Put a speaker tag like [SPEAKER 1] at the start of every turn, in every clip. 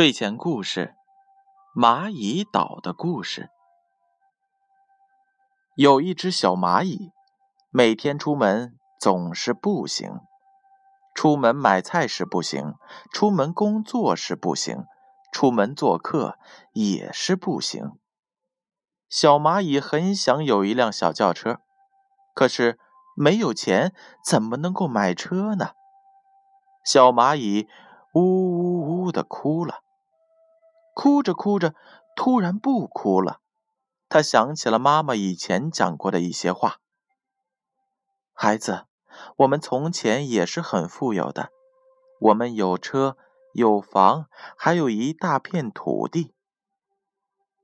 [SPEAKER 1] 睡前故事：蚂蚁岛的故事。有一只小蚂蚁，每天出门总是步行。出门买菜时不行，出门工作时不行，出门做客也是步行。小蚂蚁很想有一辆小轿车，可是没有钱，怎么能够买车呢？小蚂蚁。呜呜呜的哭了，哭着哭着，突然不哭了。他想起了妈妈以前讲过的一些话：“孩子，我们从前也是很富有的，我们有车有房，还有一大片土地。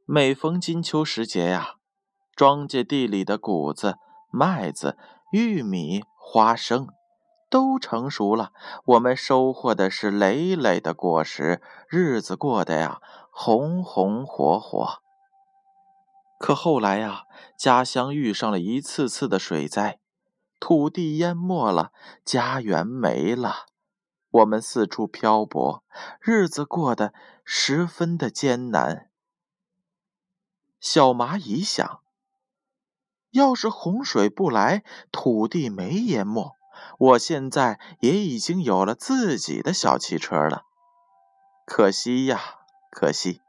[SPEAKER 1] 每逢金秋时节呀，庄稼地里的谷子、麦子、玉米、花生。”都成熟了，我们收获的是累累的果实，日子过得呀红红火火。可后来呀，家乡遇上了一次次的水灾，土地淹没了，家园没了，我们四处漂泊，日子过得十分的艰难。小蚂蚁想，要是洪水不来，土地没淹没。我现在也已经有了自己的小汽车了，可惜呀，可惜！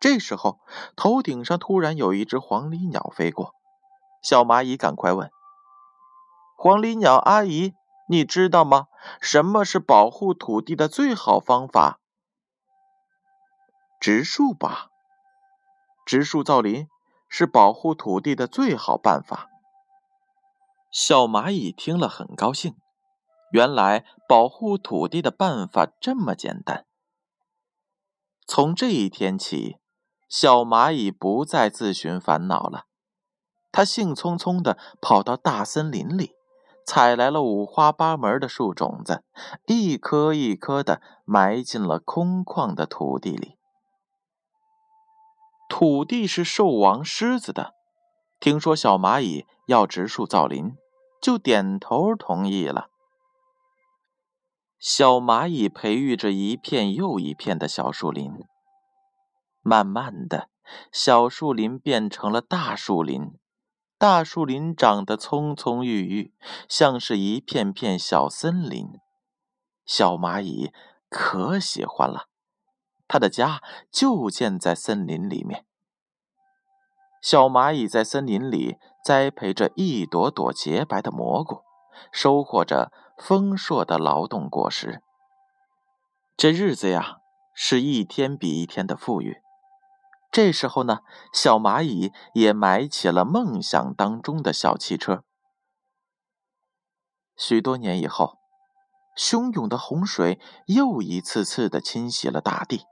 [SPEAKER 1] 这时候，头顶上突然有一只黄鹂鸟飞过，小蚂蚁赶快问：“黄鹂鸟阿姨，你知道吗？什么是保护土地的最好方法？植树吧！植树造林是保护土地的最好办法。”小蚂蚁听了很高兴，原来保护土地的办法这么简单。从这一天起，小蚂蚁不再自寻烦恼了。它兴冲冲地跑到大森林里，采来了五花八门的树种子，一颗一颗地埋进了空旷的土地里。土地是兽王狮子的，听说小蚂蚁要植树造林。就点头同意了。小蚂蚁培育着一片又一片的小树林，慢慢的，小树林变成了大树林，大树林长得葱葱郁郁，像是一片片小森林。小蚂蚁可喜欢了，它的家就建在森林里面。小蚂蚁在森林里栽培着一朵朵洁白的蘑菇，收获着丰硕的劳动果实。这日子呀，是一天比一天的富裕。这时候呢，小蚂蚁也买起了梦想当中的小汽车。许多年以后，汹涌的洪水又一次次的侵袭了大地，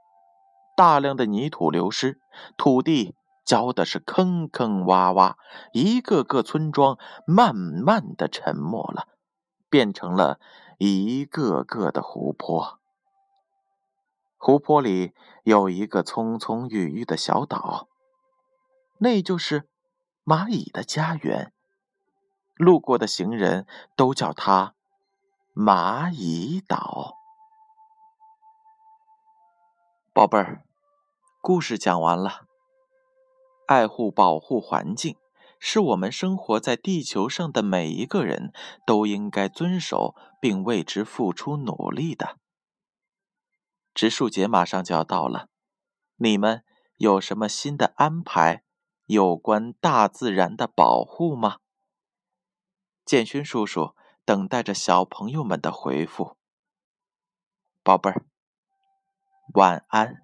[SPEAKER 1] 大量的泥土流失，土地。浇的是坑坑洼洼，一个个村庄慢慢的沉没了，变成了一个个的湖泊。湖泊里有一个葱葱郁郁的小岛，那就是蚂蚁的家园。路过的行人都叫它蚂蚁岛。宝贝儿，故事讲完了。爱护、保护环境，是我们生活在地球上的每一个人都应该遵守并为之付出努力的。植树节马上就要到了，你们有什么新的安排？有关大自然的保护吗？建勋叔叔等待着小朋友们的回复。宝贝儿，晚安。